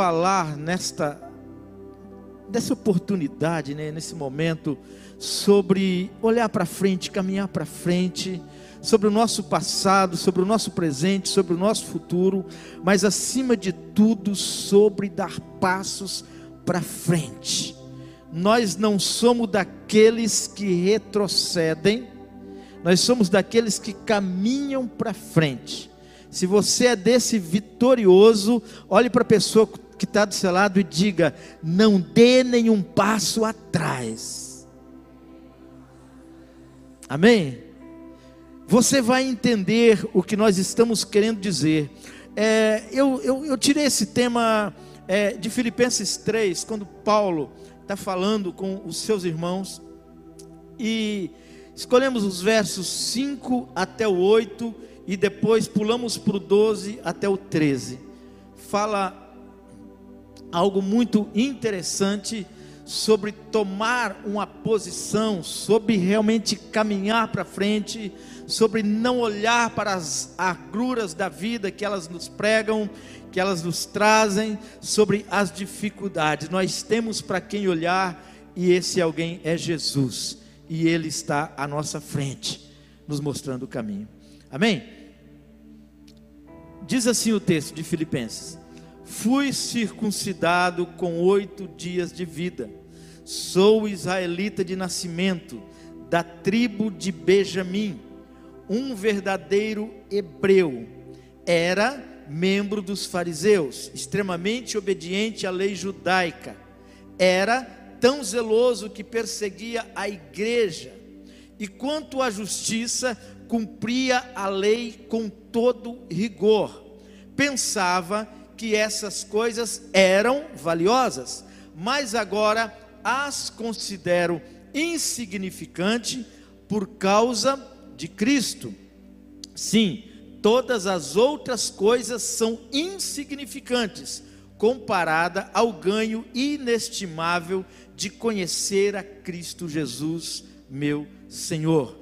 falar nesta dessa oportunidade, né, nesse momento, sobre olhar para frente, caminhar para frente, sobre o nosso passado, sobre o nosso presente, sobre o nosso futuro, mas acima de tudo, sobre dar passos para frente. Nós não somos daqueles que retrocedem, nós somos daqueles que caminham para frente. Se você é desse vitorioso, olhe para a pessoa que está do seu lado e diga: não dê nenhum passo atrás. Amém? Você vai entender o que nós estamos querendo dizer. É, eu, eu, eu, tirei esse tema é, de Filipenses 3, quando Paulo está falando com os seus irmãos, e escolhemos os versos 5 até o 8, e depois pulamos para o 12 até o 13. Fala algo muito interessante sobre tomar uma posição, sobre realmente caminhar para frente, sobre não olhar para as agruras da vida que elas nos pregam, que elas nos trazem, sobre as dificuldades. Nós temos para quem olhar e esse alguém é Jesus, e ele está à nossa frente, nos mostrando o caminho. Amém? Diz assim o texto de Filipenses: Fui circuncidado com oito dias de vida. Sou israelita de nascimento, da tribo de Benjamim, um verdadeiro hebreu. Era membro dos fariseus, extremamente obediente à lei judaica. Era tão zeloso que perseguia a igreja. E quanto à justiça, cumpria a lei com todo rigor. Pensava que essas coisas eram valiosas, mas agora as considero insignificante por causa de Cristo. Sim, todas as outras coisas são insignificantes comparada ao ganho inestimável de conhecer a Cristo Jesus, meu Senhor.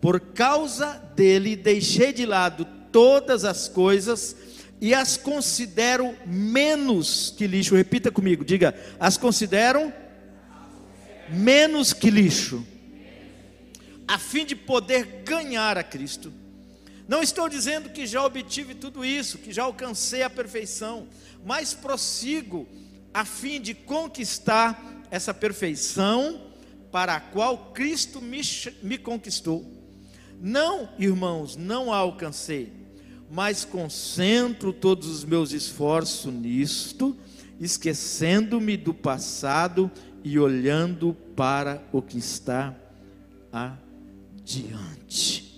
Por causa dele deixei de lado todas as coisas e as considero menos que lixo. Repita comigo, diga: as considero menos que lixo, a fim de poder ganhar a Cristo. Não estou dizendo que já obtive tudo isso, que já alcancei a perfeição, mas prossigo a fim de conquistar essa perfeição para a qual Cristo me, me conquistou. Não, irmãos, não a alcancei mas concentro todos os meus esforços nisto, esquecendo-me do passado e olhando para o que está adiante.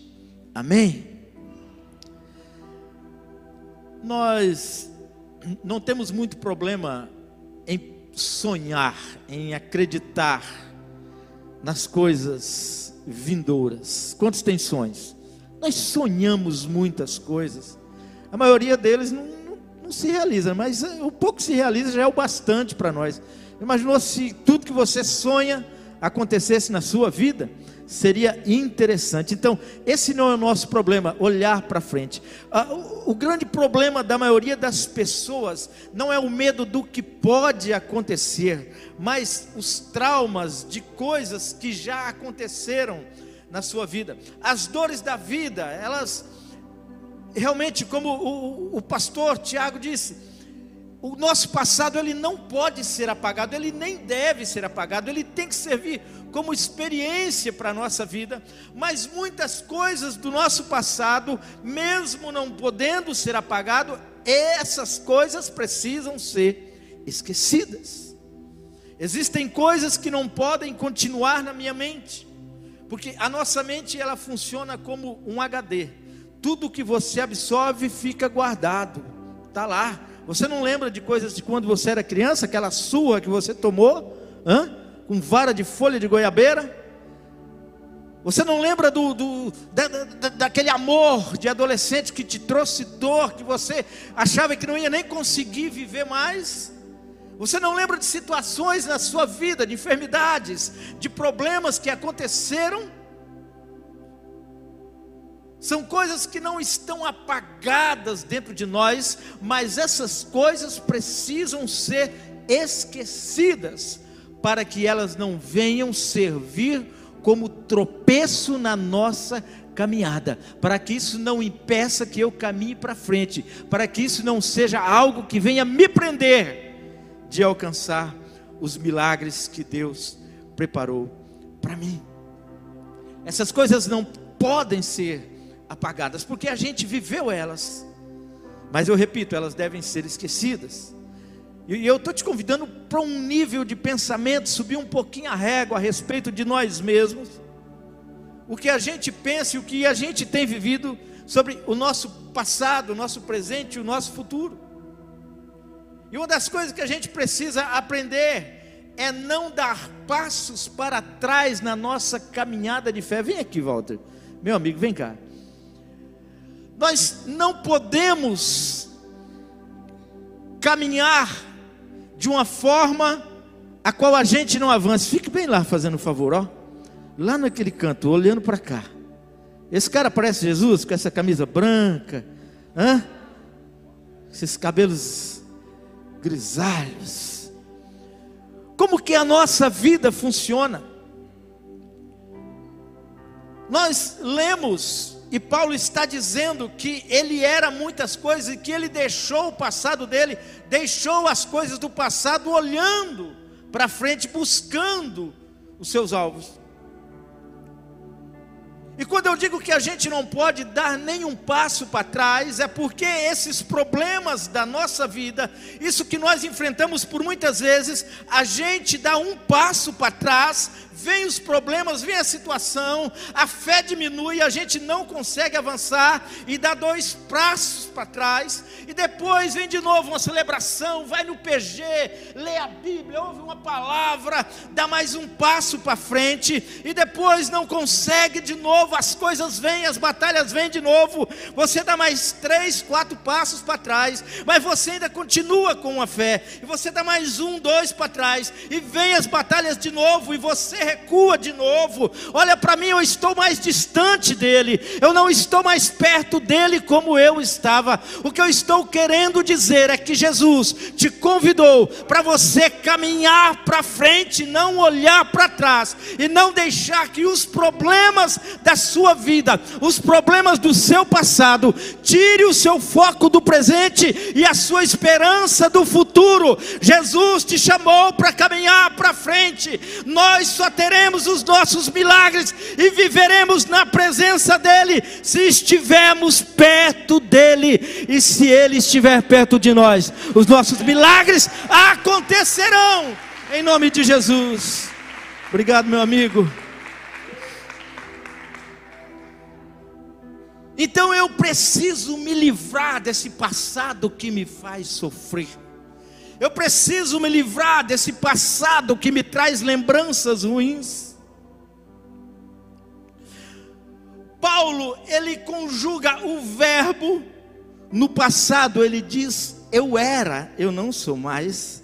Amém? Nós não temos muito problema em sonhar, em acreditar nas coisas vindouras. Quantos têm sonhos? Nós sonhamos muitas coisas, a maioria deles não, não, não se realiza, mas eh, o pouco que se realiza já é o bastante para nós. Imaginou se tudo que você sonha acontecesse na sua vida? Seria interessante. Então, esse não é o nosso problema, olhar para frente. Ah, o, o grande problema da maioria das pessoas não é o medo do que pode acontecer, mas os traumas de coisas que já aconteceram na sua vida. As dores da vida, elas realmente, como o, o pastor Tiago disse, o nosso passado ele não pode ser apagado, ele nem deve ser apagado, ele tem que servir como experiência para a nossa vida, mas muitas coisas do nosso passado, mesmo não podendo ser apagado, essas coisas precisam ser esquecidas. Existem coisas que não podem continuar na minha mente. Porque a nossa mente ela funciona como um HD. Tudo que você absorve fica guardado. Tá lá. Você não lembra de coisas de quando você era criança, aquela surra que você tomou, hã? com vara de folha de goiabeira? Você não lembra do, do da, da, daquele amor de adolescente que te trouxe dor, que você achava que não ia nem conseguir viver mais? Você não lembra de situações na sua vida, de enfermidades, de problemas que aconteceram? São coisas que não estão apagadas dentro de nós, mas essas coisas precisam ser esquecidas para que elas não venham servir como tropeço na nossa caminhada, para que isso não impeça que eu caminhe para frente, para que isso não seja algo que venha me prender de alcançar os milagres que Deus preparou para mim. Essas coisas não podem ser apagadas, porque a gente viveu elas, mas eu repito, elas devem ser esquecidas. E eu estou te convidando para um nível de pensamento, subir um pouquinho a régua a respeito de nós mesmos, o que a gente pensa e o que a gente tem vivido sobre o nosso passado, o nosso presente e o nosso futuro. E uma das coisas que a gente precisa aprender é não dar passos para trás na nossa caminhada de fé. Vem aqui, Walter. Meu amigo, vem cá. Nós não podemos caminhar de uma forma a qual a gente não avança. Fique bem lá fazendo um favor, ó. Lá naquele canto, olhando para cá. Esse cara parece Jesus com essa camisa branca, hã? Esses cabelos grisalhos. Como que a nossa vida funciona? Nós lemos e Paulo está dizendo que ele era muitas coisas e que ele deixou o passado dele, deixou as coisas do passado olhando para frente, buscando os seus alvos. E quando eu digo que a gente não pode dar nenhum passo para trás, é porque esses problemas da nossa vida, isso que nós enfrentamos por muitas vezes, a gente dá um passo para trás, vem os problemas, vem a situação, a fé diminui, a gente não consegue avançar e dá dois passos para trás, e depois vem de novo uma celebração, vai no PG, lê a Bíblia, ouve uma palavra, dá mais um passo para frente, e depois não consegue de novo, as coisas vêm, as batalhas vêm de novo, você dá mais três, quatro passos para trás, mas você ainda continua com a fé, e você dá mais um, dois para trás, e vem as batalhas de novo, e você recua de novo. Olha para mim, eu estou mais distante dele, eu não estou mais perto dele como eu estava. O que eu estou querendo dizer é que Jesus te convidou para você caminhar para frente, não olhar para trás e não deixar que os problemas da sua vida, os problemas do seu passado, tire o seu foco do presente e a sua esperança do futuro. Jesus te chamou para caminhar para frente. Nós só teremos os nossos milagres e viveremos na presença dEle se estivermos perto dEle e se Ele estiver perto de nós. Os nossos milagres acontecerão em nome de Jesus. Obrigado, meu amigo. Então eu preciso me livrar desse passado que me faz sofrer. Eu preciso me livrar desse passado que me traz lembranças ruins. Paulo, ele conjuga o verbo no passado, ele diz: Eu era, eu não sou mais.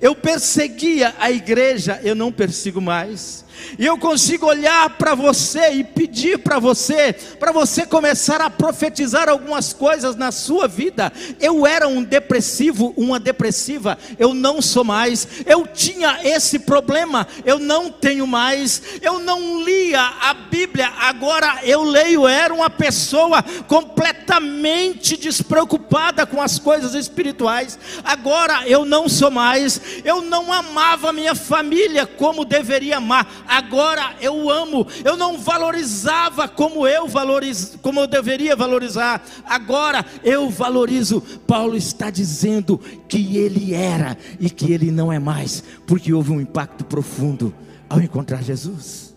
Eu perseguia a igreja, eu não persigo mais. E eu consigo olhar para você e pedir para você, para você começar a profetizar algumas coisas na sua vida. Eu era um depressivo, uma depressiva, eu não sou mais. Eu tinha esse problema, eu não tenho mais. Eu não lia a Bíblia, agora eu leio. Era uma pessoa completamente despreocupada com as coisas espirituais. Agora eu não sou mais. Eu não amava minha família como deveria amar agora eu amo. Eu não valorizava como eu valorizo, como eu deveria valorizar. Agora eu valorizo. Paulo está dizendo que ele era e que ele não é mais, porque houve um impacto profundo ao encontrar Jesus.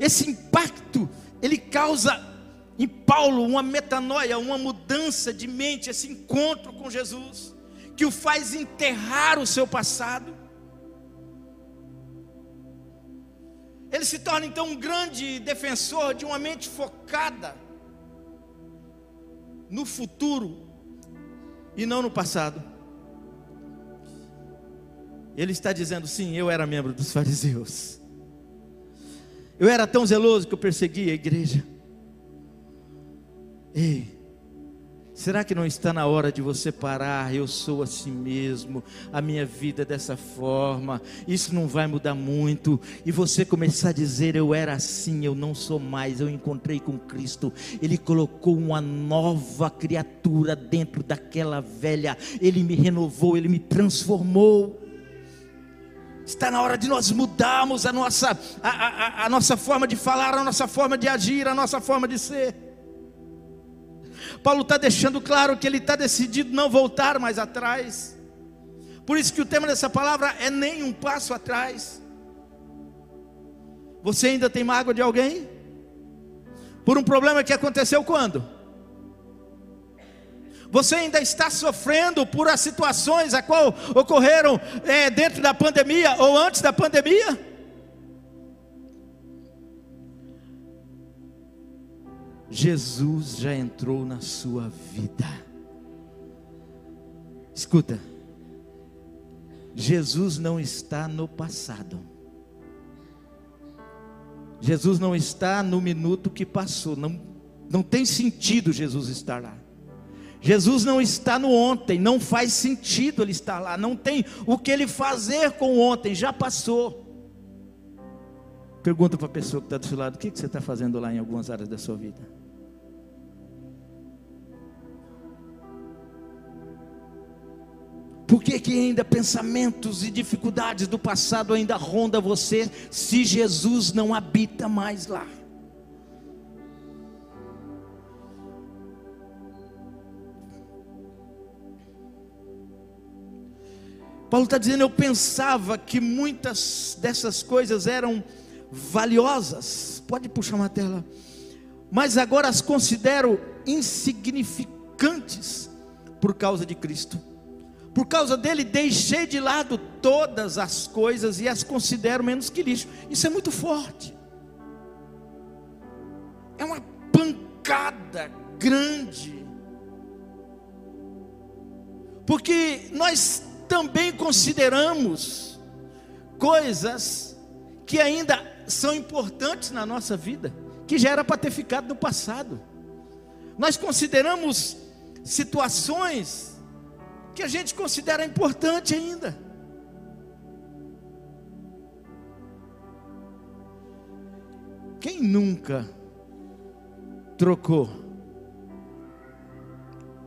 Esse impacto, ele causa em Paulo uma metanoia, uma mudança de mente, esse encontro com Jesus, que o faz enterrar o seu passado Ele se torna então um grande defensor de uma mente focada no futuro e não no passado. Ele está dizendo: sim, eu era membro dos fariseus. Eu era tão zeloso que eu perseguia a igreja. Ei, Será que não está na hora de você parar? Eu sou assim mesmo, a minha vida é dessa forma, isso não vai mudar muito, e você começar a dizer: Eu era assim, eu não sou mais, eu encontrei com Cristo, Ele colocou uma nova criatura dentro daquela velha, Ele me renovou, Ele me transformou. Está na hora de nós mudarmos a nossa, a, a, a nossa forma de falar, a nossa forma de agir, a nossa forma de ser. Paulo está deixando claro que ele está decidido não voltar mais atrás. Por isso que o tema dessa palavra é nem um passo atrás. Você ainda tem mágoa de alguém? Por um problema que aconteceu quando? Você ainda está sofrendo por as situações a qual ocorreram é, dentro da pandemia ou antes da pandemia? Jesus já entrou na sua vida. Escuta, Jesus não está no passado. Jesus não está no minuto que passou. Não, não tem sentido Jesus estar lá. Jesus não está no ontem, não faz sentido ele estar lá. Não tem o que ele fazer com ontem, já passou. Pergunta para a pessoa que está do seu lado: o que você está fazendo lá em algumas áreas da sua vida? Por que, que ainda pensamentos e dificuldades do passado ainda ronda você se Jesus não habita mais lá? Paulo está dizendo: Eu pensava que muitas dessas coisas eram valiosas. Pode puxar uma tela. Mas agora as considero insignificantes por causa de Cristo. Por causa dele, deixei de lado todas as coisas e as considero menos que lixo. Isso é muito forte. É uma pancada grande. Porque nós também consideramos coisas que ainda são importantes na nossa vida, que já era para ter ficado no passado. Nós consideramos situações que a gente considera importante ainda. Quem nunca trocou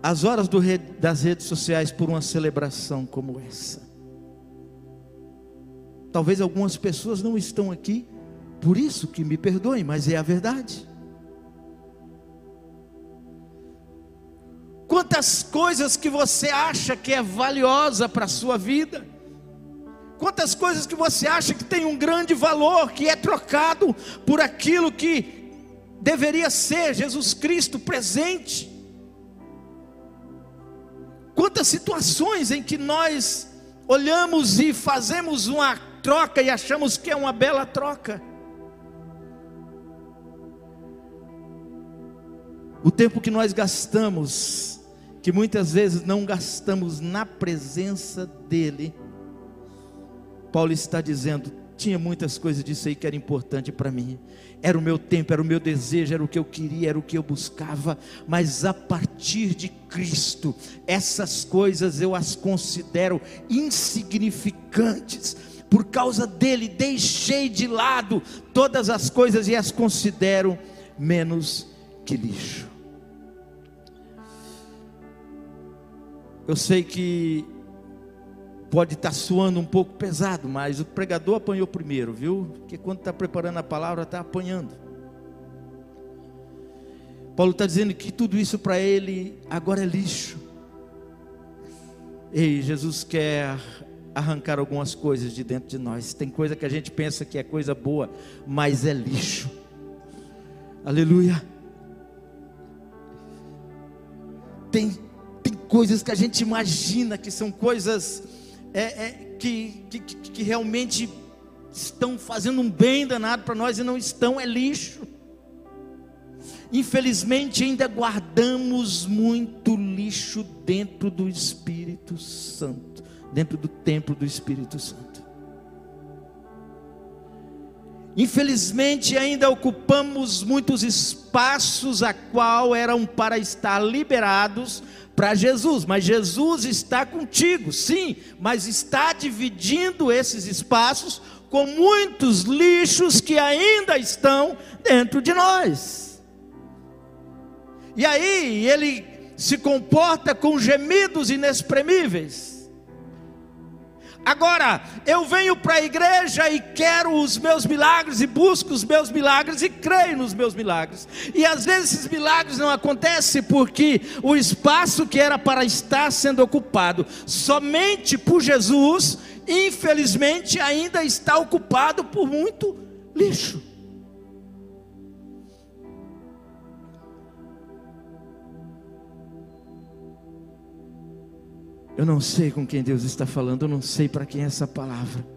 as horas das redes sociais por uma celebração como essa? Talvez algumas pessoas não estão aqui, por isso que me perdoem, mas é a verdade. Quantas coisas que você acha que é valiosa para a sua vida? Quantas coisas que você acha que tem um grande valor, que é trocado por aquilo que deveria ser Jesus Cristo presente? Quantas situações em que nós olhamos e fazemos uma troca e achamos que é uma bela troca? O tempo que nós gastamos que muitas vezes não gastamos na presença dEle. Paulo está dizendo: tinha muitas coisas disso aí que era importante para mim. Era o meu tempo, era o meu desejo, era o que eu queria, era o que eu buscava. Mas a partir de Cristo, essas coisas eu as considero insignificantes. Por causa dele, deixei de lado todas as coisas e as considero menos que lixo. Eu sei que pode estar suando um pouco pesado, mas o pregador apanhou primeiro, viu? Porque quando está preparando a palavra, está apanhando. Paulo está dizendo que tudo isso para ele agora é lixo. Ei, Jesus quer arrancar algumas coisas de dentro de nós. Tem coisa que a gente pensa que é coisa boa, mas é lixo. Aleluia. Tem coisas que a gente imagina que são coisas é, é, que, que, que realmente estão fazendo um bem danado para nós e não estão, é lixo. Infelizmente, ainda guardamos muito lixo dentro do Espírito Santo, dentro do templo do Espírito Santo. Infelizmente ainda ocupamos muitos espaços a qual eram para estar liberados para Jesus, mas Jesus está contigo, sim, mas está dividindo esses espaços com muitos lixos que ainda estão dentro de nós. E aí ele se comporta com gemidos inexprimíveis. Agora, eu venho para a igreja e quero os meus milagres, e busco os meus milagres, e creio nos meus milagres. E às vezes esses milagres não acontecem porque o espaço que era para estar sendo ocupado somente por Jesus, infelizmente ainda está ocupado por muito lixo. Eu não sei com quem Deus está falando, eu não sei para quem é essa palavra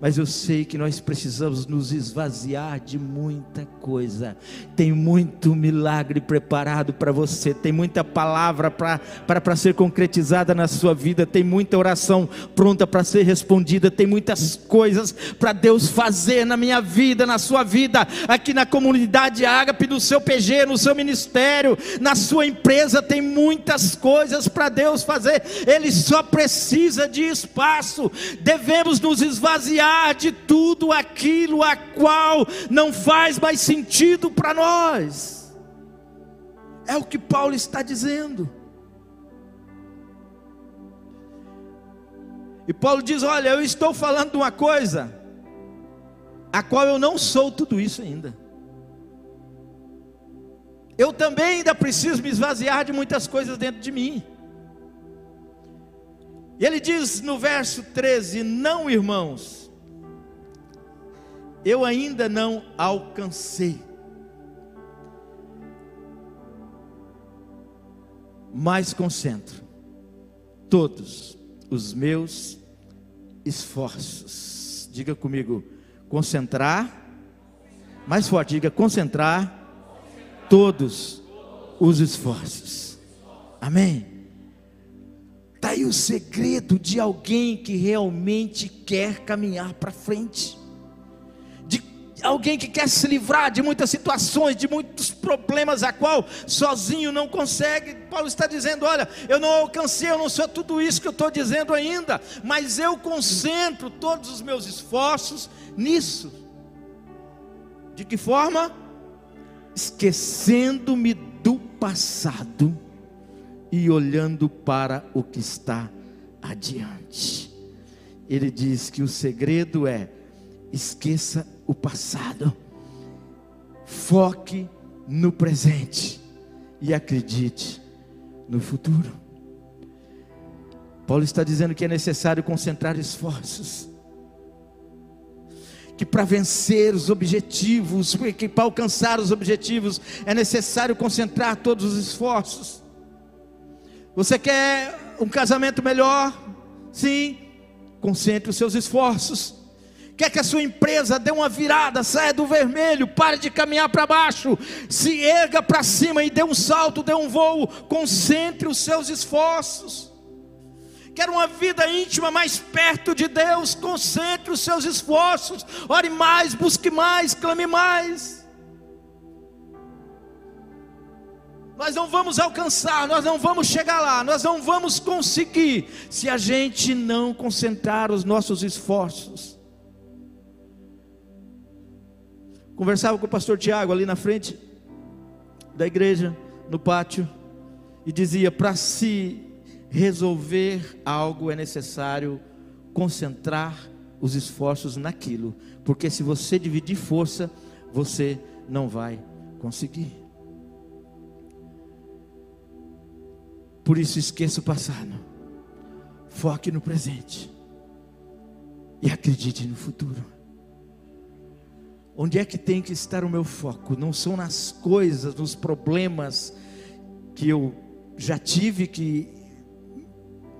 mas eu sei que nós precisamos nos esvaziar de muita coisa. Tem muito milagre preparado para você, tem muita palavra para ser concretizada na sua vida, tem muita oração pronta para ser respondida, tem muitas coisas para Deus fazer na minha vida, na sua vida, aqui na comunidade Ágape, no seu PG, no seu ministério, na sua empresa, tem muitas coisas para Deus fazer, Ele só precisa de espaço, devemos nos esvaziar de tudo aquilo a qual não faz mais sentido para nós. É o que Paulo está dizendo. E Paulo diz: Olha, eu estou falando de uma coisa, a qual eu não sou tudo isso ainda. Eu também ainda preciso me esvaziar de muitas coisas dentro de mim. E ele diz no verso 13: Não, irmãos, eu ainda não alcancei. Mas concentro todos os meus esforços. Diga comigo, concentrar. Mais forte, diga concentrar todos os esforços. Amém. Está aí o segredo de alguém que realmente quer caminhar para frente alguém que quer se livrar de muitas situações, de muitos problemas, a qual sozinho não consegue. Paulo está dizendo: Olha, eu não alcancei, eu não sou tudo isso que eu estou dizendo ainda, mas eu concentro todos os meus esforços nisso. De que forma? Esquecendo-me do passado e olhando para o que está adiante. Ele diz que o segredo é esqueça o passado. Foque no presente e acredite no futuro. Paulo está dizendo que é necessário concentrar esforços. Que para vencer os objetivos, que para alcançar os objetivos, é necessário concentrar todos os esforços. Você quer um casamento melhor? Sim, concentre os seus esforços quer que a sua empresa dê uma virada, saia do vermelho, pare de caminhar para baixo, se erga para cima e dê um salto, dê um voo, concentre os seus esforços. Quer uma vida íntima mais perto de Deus, concentre os seus esforços, ore mais, busque mais, clame mais. Nós não vamos alcançar, nós não vamos chegar lá, nós não vamos conseguir se a gente não concentrar os nossos esforços. Conversava com o pastor Tiago ali na frente da igreja, no pátio, e dizia: para se resolver algo é necessário concentrar os esforços naquilo, porque se você dividir força, você não vai conseguir. Por isso, esqueça o passado, foque no presente e acredite no futuro. Onde é que tem que estar o meu foco? Não são nas coisas, nos problemas que eu já tive que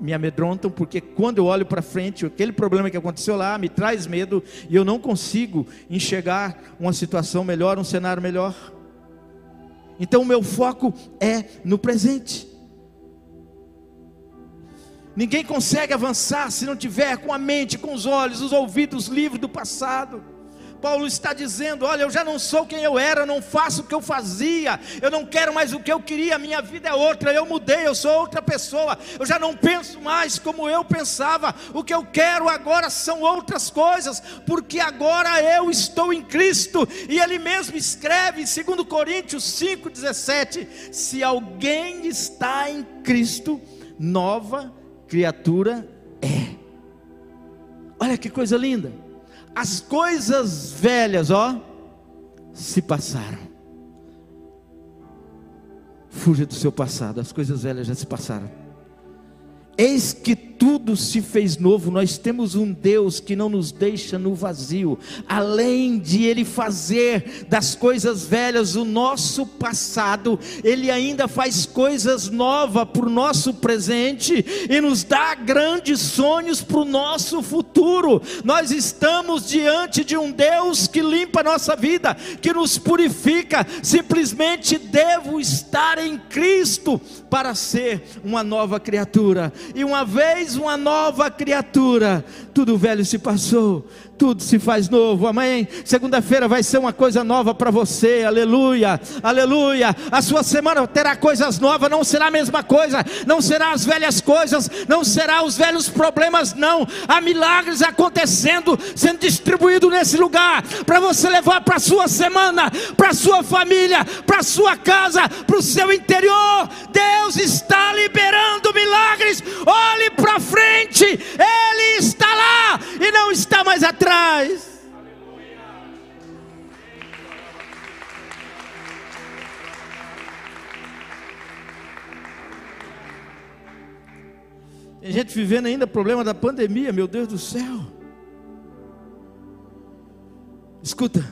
me amedrontam, porque quando eu olho para frente, aquele problema que aconteceu lá me traz medo e eu não consigo enxergar uma situação melhor, um cenário melhor. Então o meu foco é no presente. Ninguém consegue avançar se não tiver com a mente, com os olhos, os ouvidos livres do passado Paulo está dizendo: Olha, eu já não sou quem eu era, não faço o que eu fazia, eu não quero mais o que eu queria, minha vida é outra, eu mudei, eu sou outra pessoa, eu já não penso mais como eu pensava, o que eu quero agora são outras coisas, porque agora eu estou em Cristo, e ele mesmo escreve em 2 Coríntios 5,17: Se alguém está em Cristo, nova criatura é. Olha que coisa linda. As coisas velhas, ó, se passaram. Fuja do seu passado, as coisas velhas já se passaram. Eis que tudo se fez novo. Nós temos um Deus que não nos deixa no vazio. Além de Ele fazer das coisas velhas o nosso passado, Ele ainda faz coisas novas para o nosso presente e nos dá grandes sonhos para o nosso futuro. Nós estamos diante de um Deus que limpa a nossa vida, que nos purifica. Simplesmente devo estar em Cristo para ser uma nova criatura. E uma vez uma nova criatura. Tudo velho se passou, tudo se faz novo, amém? Segunda-feira vai ser uma coisa nova para você, aleluia, aleluia. A sua semana terá coisas novas, não será a mesma coisa, não será as velhas coisas, não será os velhos problemas, não. Há milagres acontecendo, sendo distribuído nesse lugar, para você levar para a sua semana, para a sua família, para a sua casa, para o seu interior. Deus está liberando milagres, olhe para frente, Ele está lá e não está mais atrás atrás. Tem gente vivendo ainda o problema da pandemia, meu Deus do céu. Escuta.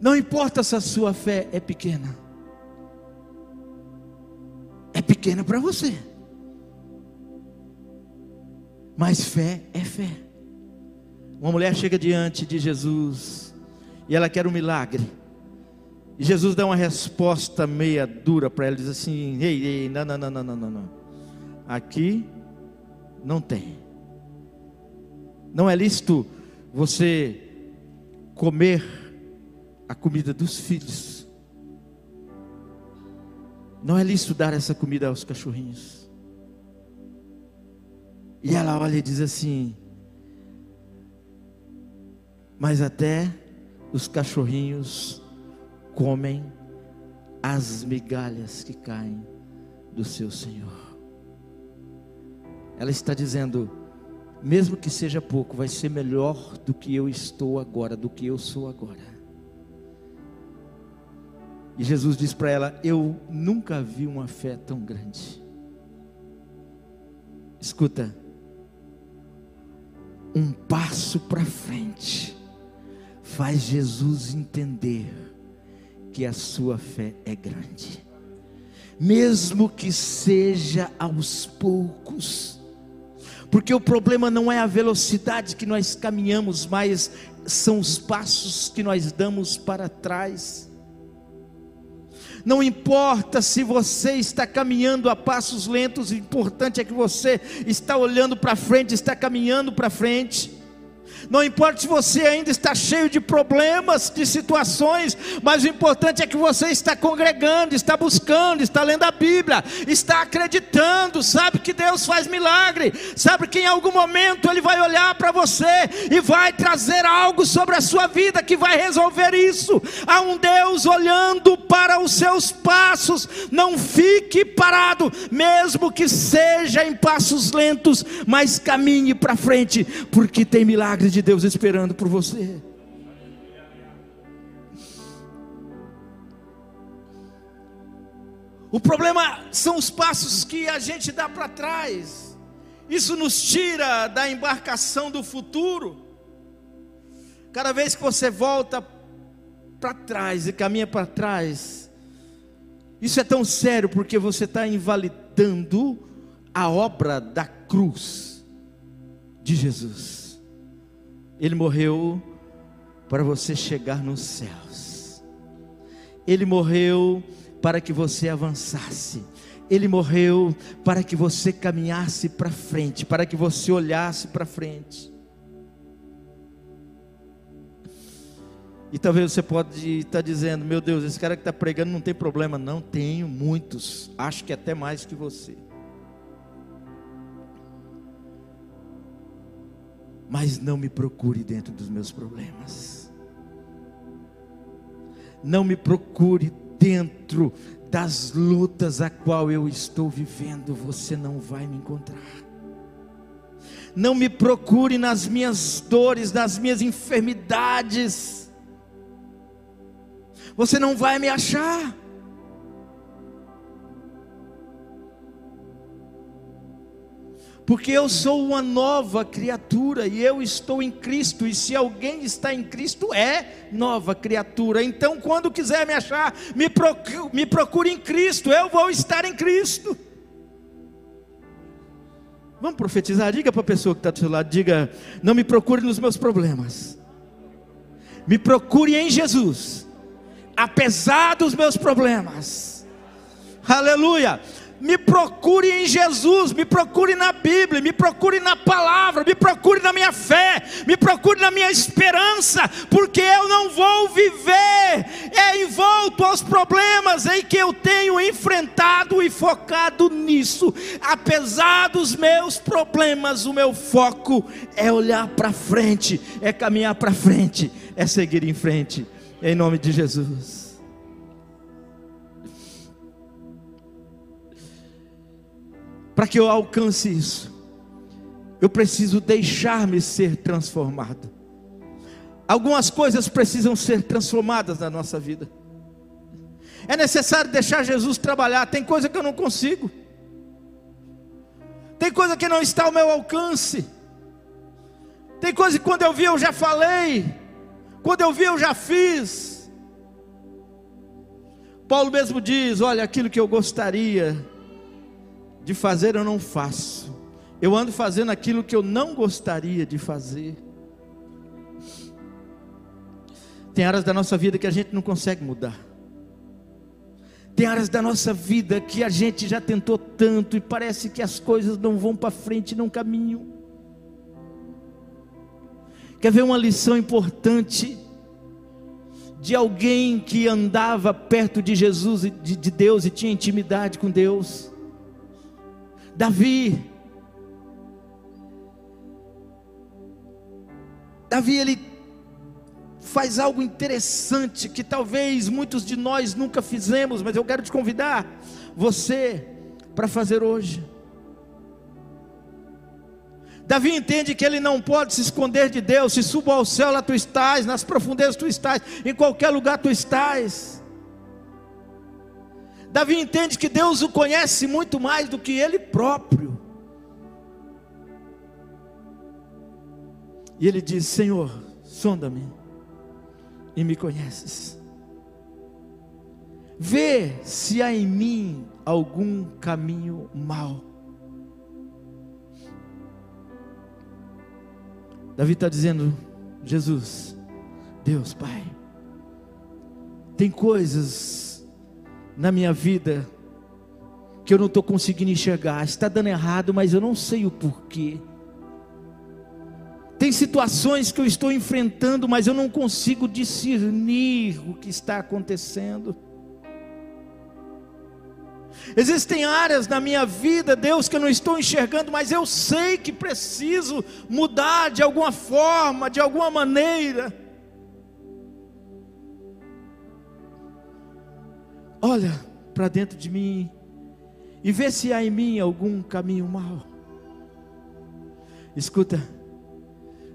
Não importa se a sua fé é pequena. É pequena para você. Mas fé é fé. Uma mulher chega diante de Jesus e ela quer um milagre. E Jesus dá uma resposta meia dura para ela, diz assim: "Ei, ei, não, não, não, não, não, não. Aqui não tem. Não é lícito você comer a comida dos filhos. Não é lícito dar essa comida aos cachorrinhos. E ela olha e diz assim: Mas até os cachorrinhos comem as migalhas que caem do seu Senhor. Ela está dizendo: mesmo que seja pouco, vai ser melhor do que eu estou agora, do que eu sou agora. E Jesus diz para ela: Eu nunca vi uma fé tão grande. Escuta, um passo para frente faz Jesus entender que a sua fé é grande, mesmo que seja aos poucos, porque o problema não é a velocidade que nós caminhamos, mas são os passos que nós damos para trás. Não importa se você está caminhando a passos lentos, o importante é que você está olhando para frente, está caminhando para frente. Não importa se você ainda está cheio de problemas, de situações, mas o importante é que você está congregando, está buscando, está lendo a Bíblia, está acreditando, sabe que Deus faz milagre, sabe que em algum momento Ele vai olhar para você e vai trazer algo sobre a sua vida que vai resolver isso. Há um Deus olhando para os seus passos, não fique parado, mesmo que seja em passos lentos, mas caminhe para frente, porque tem milagres de Deus esperando por você. O problema são os passos que a gente dá para trás. Isso nos tira da embarcação do futuro. Cada vez que você volta para trás e caminha para trás, isso é tão sério porque você está invalidando a obra da cruz de Jesus. Ele morreu para você chegar nos céus. Ele morreu para que você avançasse. Ele morreu para que você caminhasse para frente, para que você olhasse para frente. E talvez você pode estar dizendo, meu Deus, esse cara que está pregando não tem problema, não tenho muitos, acho que até mais que você. Mas não me procure dentro dos meus problemas. Não me procure dentro das lutas a qual eu estou vivendo. Você não vai me encontrar. Não me procure nas minhas dores, nas minhas enfermidades você não vai me achar. Porque eu sou uma nova criatura e eu estou em Cristo, e se alguém está em Cristo, é nova criatura. Então, quando quiser me achar, me procure, me procure em Cristo, eu vou estar em Cristo. Vamos profetizar? Diga para a pessoa que está do seu lado: diga, não me procure nos meus problemas, me procure em Jesus apesar dos meus problemas. Aleluia. Me procure em Jesus, me procure na Bíblia, me procure na palavra, me procure na minha fé, me procure na minha esperança, porque eu não vou viver é envolto aos problemas em que eu tenho enfrentado e focado nisso. Apesar dos meus problemas, o meu foco é olhar para frente, é caminhar para frente, é seguir em frente em nome de Jesus. Para que eu alcance isso, eu preciso deixar-me ser transformado. Algumas coisas precisam ser transformadas na nossa vida. É necessário deixar Jesus trabalhar. Tem coisa que eu não consigo. Tem coisa que não está ao meu alcance. Tem coisa que quando eu vi eu já falei. Quando eu vi, eu já fiz. Paulo mesmo diz: Olha, aquilo que eu gostaria de fazer, eu não faço. Eu ando fazendo aquilo que eu não gostaria de fazer. Tem áreas da nossa vida que a gente não consegue mudar. Tem áreas da nossa vida que a gente já tentou tanto e parece que as coisas não vão para frente, não caminham. Quer ver uma lição importante de alguém que andava perto de Jesus, de, de Deus e tinha intimidade com Deus? Davi. Davi ele faz algo interessante que talvez muitos de nós nunca fizemos, mas eu quero te convidar você para fazer hoje. Davi entende que ele não pode se esconder de Deus. Se subo ao céu, lá tu estás, nas profundezas tu estás, em qualquer lugar tu estás. Davi entende que Deus o conhece muito mais do que ele próprio. E ele diz: Senhor, sonda-me e me conheces. Vê se há em mim algum caminho mau Davi está dizendo: Jesus, Deus, Pai, tem coisas na minha vida que eu não estou conseguindo enxergar, está dando errado, mas eu não sei o porquê. Tem situações que eu estou enfrentando, mas eu não consigo discernir o que está acontecendo. Existem áreas na minha vida, Deus, que eu não estou enxergando, mas eu sei que preciso mudar de alguma forma, de alguma maneira. Olha para dentro de mim e vê se há em mim algum caminho mau. Escuta,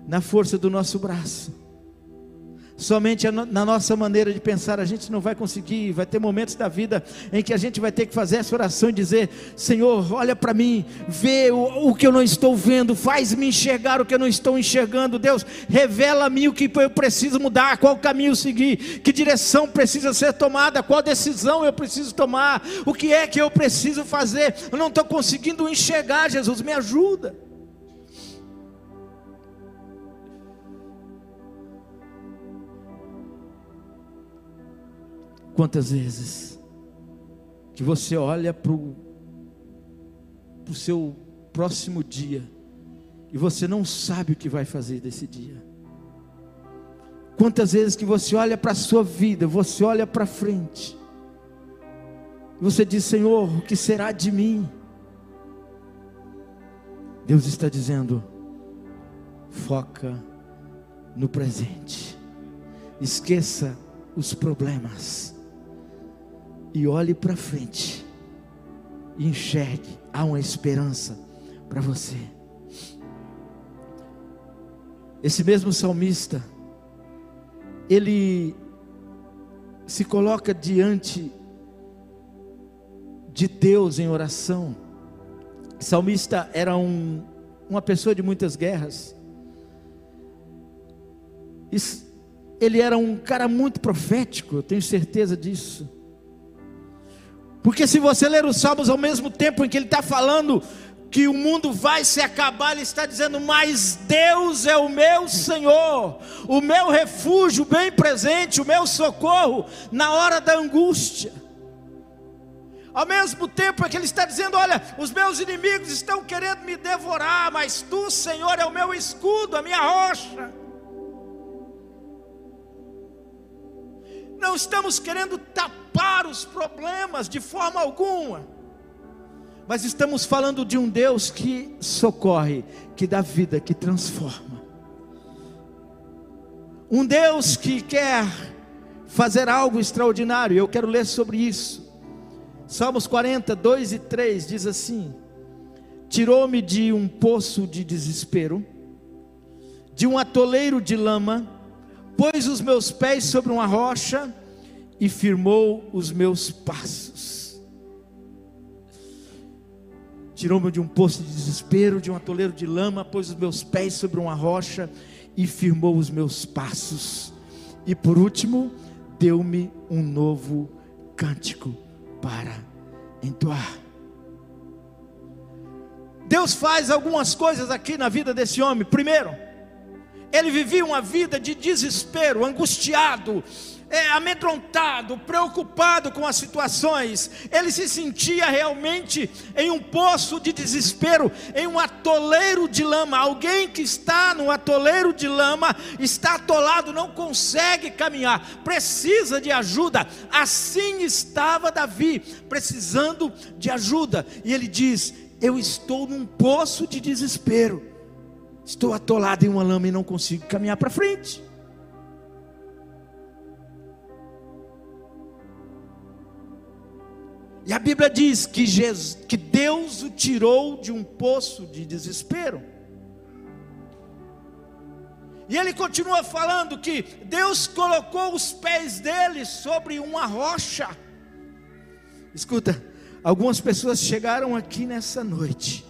na força do nosso braço Somente na nossa maneira de pensar a gente não vai conseguir. Vai ter momentos da vida em que a gente vai ter que fazer essa oração e dizer: Senhor, olha para mim, vê o, o, que eu não estou vendo, faz-me enxergar o que eu não estou enxergando. Deus, revela-me o que eu preciso mudar, qual caminho seguir, que direção precisa ser tomada, qual decisão eu preciso tomar, o que é que eu preciso fazer. Eu não estou conseguindo enxergar, Jesus, me ajuda. Quantas vezes que você olha para o seu próximo dia e você não sabe o que vai fazer desse dia? Quantas vezes que você olha para a sua vida, você olha para frente, e você diz: Senhor, o que será de mim? Deus está dizendo: foca no presente, esqueça os problemas e olhe para frente e enxergue, há uma esperança para você. Esse mesmo salmista, ele se coloca diante de Deus em oração. O salmista era um, uma pessoa de muitas guerras. Ele era um cara muito profético, eu tenho certeza disso. Porque se você ler os salmos ao mesmo tempo em que ele está falando que o mundo vai se acabar, ele está dizendo: Mas Deus é o meu Senhor, o meu refúgio bem presente, o meu socorro na hora da angústia. Ao mesmo tempo é que ele está dizendo: Olha, os meus inimigos estão querendo me devorar, mas tu, Senhor, é o meu escudo, a minha rocha. Não estamos querendo tapar os problemas de forma alguma mas estamos falando de um Deus que socorre, que dá vida, que transforma. Um Deus que quer fazer algo extraordinário. Eu quero ler sobre isso. Salmos 40, 2 e 3 diz assim: Tirou-me de um poço de desespero, de um atoleiro de lama, pôs os meus pés sobre uma rocha e firmou os meus passos tirou-me de um poço de desespero, de um atoleiro de lama, pôs os meus pés sobre uma rocha e firmou os meus passos. E por último, deu-me um novo cântico para entoar. Deus faz algumas coisas aqui na vida desse homem. Primeiro, ele vivia uma vida de desespero, angustiado, é, amedrontado, preocupado com as situações, ele se sentia realmente em um poço de desespero, em um atoleiro de lama. Alguém que está no atoleiro de lama, está atolado, não consegue caminhar, precisa de ajuda. Assim estava Davi, precisando de ajuda, e ele diz: Eu estou num poço de desespero, estou atolado em uma lama e não consigo caminhar para frente. E a Bíblia diz que, Jesus, que Deus o tirou de um poço de desespero. E ele continua falando que Deus colocou os pés dele sobre uma rocha. Escuta, algumas pessoas chegaram aqui nessa noite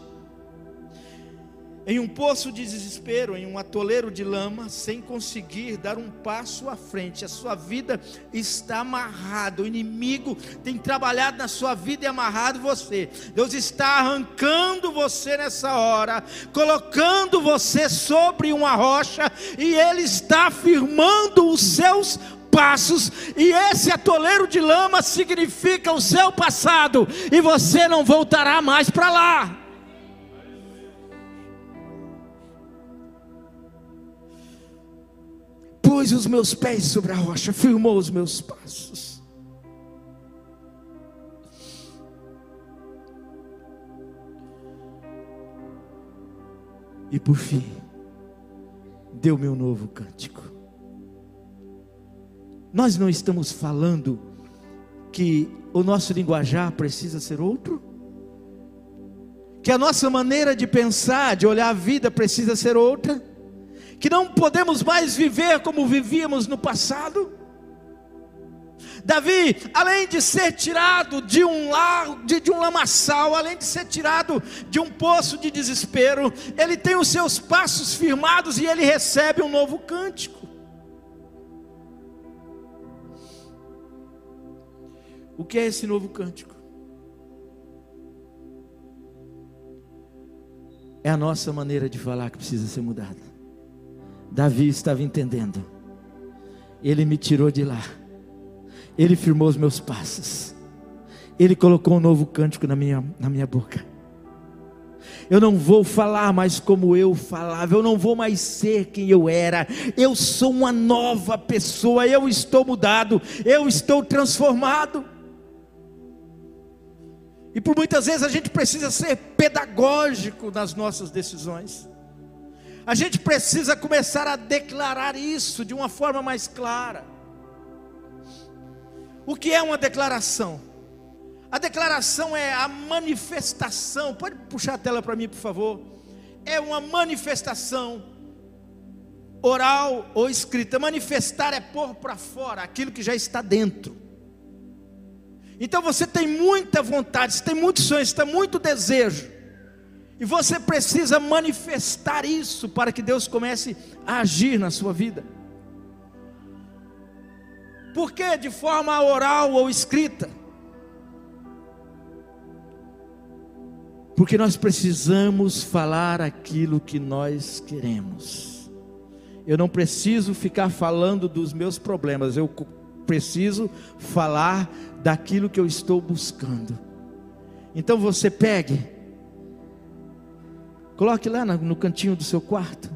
em um poço de desespero, em um atoleiro de lama, sem conseguir dar um passo à frente. A sua vida está amarrada. O inimigo tem trabalhado na sua vida e amarrado você. Deus está arrancando você nessa hora, colocando você sobre uma rocha e ele está firmando os seus passos, e esse atoleiro de lama significa o seu passado, e você não voltará mais para lá. Pôs os meus pés sobre a rocha, firmou os meus passos. E por fim, deu-me um novo cântico. Nós não estamos falando que o nosso linguajar precisa ser outro? Que a nossa maneira de pensar, de olhar a vida precisa ser outra? Que não podemos mais viver como vivíamos no passado. Davi, além de ser tirado de um lar, de, de, um lamaçal, além de ser tirado de um poço de desespero, ele tem os seus passos firmados e ele recebe um novo cântico. O que é esse novo cântico? É a nossa maneira de falar que precisa ser mudada. Davi estava entendendo. Ele me tirou de lá. Ele firmou os meus passos. Ele colocou um novo cântico na minha, na minha boca. Eu não vou falar mais como eu falava, eu não vou mais ser quem eu era. Eu sou uma nova pessoa, eu estou mudado, eu estou transformado. E por muitas vezes a gente precisa ser pedagógico nas nossas decisões. A gente precisa começar a declarar isso de uma forma mais clara. O que é uma declaração? A declaração é a manifestação. Pode puxar a tela para mim, por favor. É uma manifestação oral ou escrita. Manifestar é pôr para fora aquilo que já está dentro. Então você tem muita vontade, você tem muitos sonhos, você tem muito desejo. E você precisa manifestar isso para que Deus comece a agir na sua vida. Por que de forma oral ou escrita? Porque nós precisamos falar aquilo que nós queremos. Eu não preciso ficar falando dos meus problemas, eu preciso falar daquilo que eu estou buscando. Então você pegue, coloque lá no cantinho do seu quarto,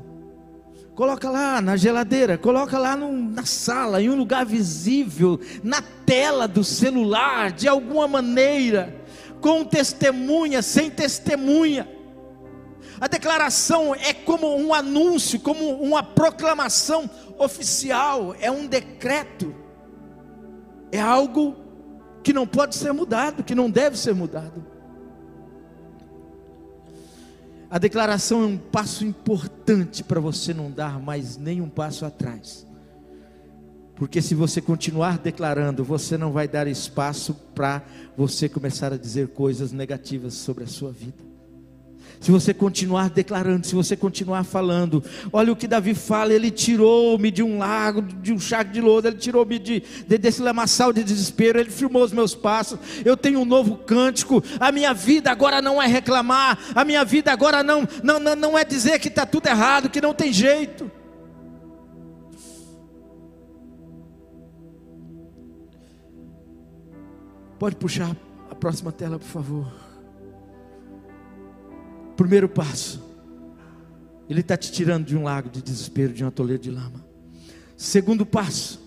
coloca lá na geladeira, coloca lá no, na sala, em um lugar visível, na tela do celular, de alguma maneira, com testemunha, sem testemunha. A declaração é como um anúncio, como uma proclamação oficial, é um decreto é algo que não pode ser mudado, que não deve ser mudado. A declaração é um passo importante para você não dar mais nenhum passo atrás. Porque se você continuar declarando, você não vai dar espaço para você começar a dizer coisas negativas sobre a sua vida se você continuar declarando, se você continuar falando, olha o que Davi fala: ele tirou-me de um lago, de um charco de lodo, ele tirou-me de, de, desse lamaçal de desespero, ele firmou os meus passos. Eu tenho um novo cântico. A minha vida agora não é reclamar, a minha vida agora não, não, não, não é dizer que está tudo errado, que não tem jeito. Pode puxar a próxima tela, por favor. Primeiro passo, Ele está te tirando de um lago de desespero, de uma toleira de lama. Segundo passo,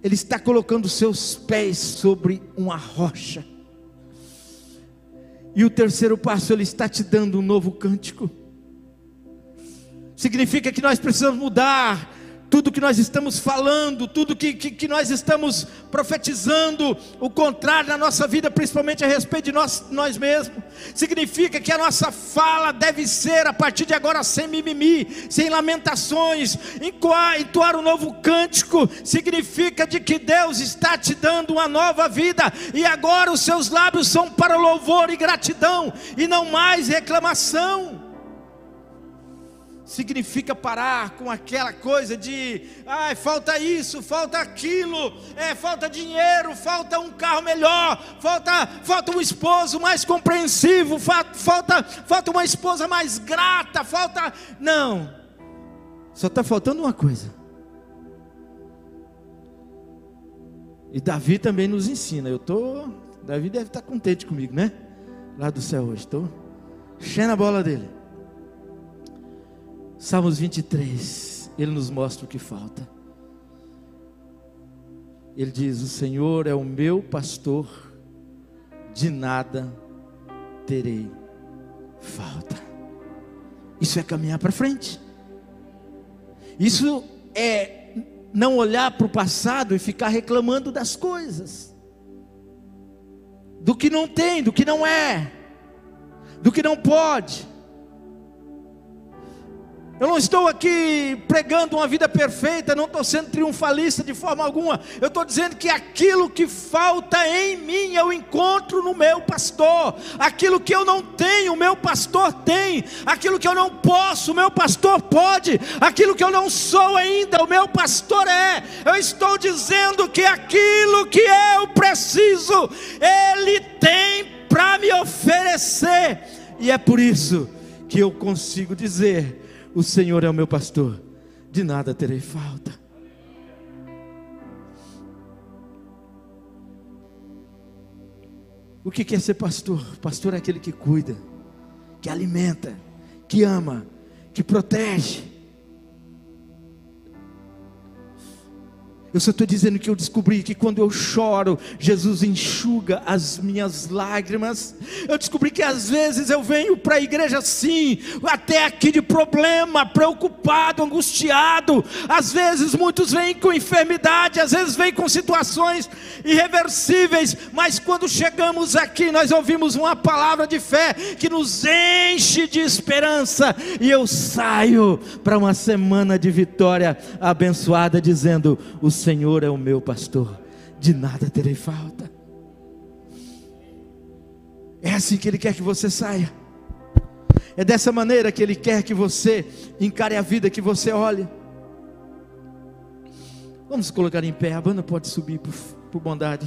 Ele está colocando seus pés sobre uma rocha. E o terceiro passo, Ele está te dando um novo cântico. Significa que nós precisamos mudar tudo que nós estamos falando, tudo que, que, que, nós estamos profetizando, o contrário na nossa vida, principalmente a respeito de nós, nós mesmos, significa que a nossa fala deve ser, a partir de agora, sem mimimi, sem lamentações, entoar, entoar um novo cântico, significa de que Deus está te dando uma nova vida, e agora os seus lábios são para louvor e gratidão, e não mais reclamação significa parar com aquela coisa de, ai, falta isso, falta aquilo, é, falta dinheiro, falta um carro melhor, falta, falta um esposo mais compreensivo, falta, falta uma esposa mais grata, falta. Não, só está faltando uma coisa. E Davi também nos ensina. Eu tô, Davi deve estar contente comigo, né? Lá do céu hoje, estou cheio na bola dele. Salmos 23, ele nos mostra o que falta. Ele diz: O Senhor é o meu pastor, de nada terei falta. Isso é caminhar para frente. Isso é não olhar para o passado e ficar reclamando das coisas, do que não tem, do que não é, do que não pode. Eu não estou aqui pregando uma vida perfeita, não estou sendo triunfalista de forma alguma. Eu estou dizendo que aquilo que falta em mim eu encontro no meu pastor. Aquilo que eu não tenho, o meu pastor tem. Aquilo que eu não posso, o meu pastor pode. Aquilo que eu não sou ainda, o meu pastor é. Eu estou dizendo que aquilo que eu preciso, Ele tem para me oferecer. E é por isso que eu consigo dizer o Senhor é o meu pastor, de nada terei falta. O que é ser pastor? Pastor é aquele que cuida, que alimenta, que ama, que protege. Eu só estou dizendo que eu descobri que quando eu choro, Jesus enxuga as minhas lágrimas. Eu descobri que às vezes eu venho para a igreja assim, até aqui de problema, preocupado, angustiado. Às vezes muitos vêm com enfermidade, às vezes vêm com situações irreversíveis. Mas quando chegamos aqui, nós ouvimos uma palavra de fé que nos enche de esperança. E eu saio para uma semana de vitória abençoada, dizendo: O Senhor é o meu pastor, de nada terei falta. É assim que Ele quer que você saia. É dessa maneira que Ele quer que você encare a vida, que você olhe. Vamos colocar em pé, a banda pode subir por, por bondade.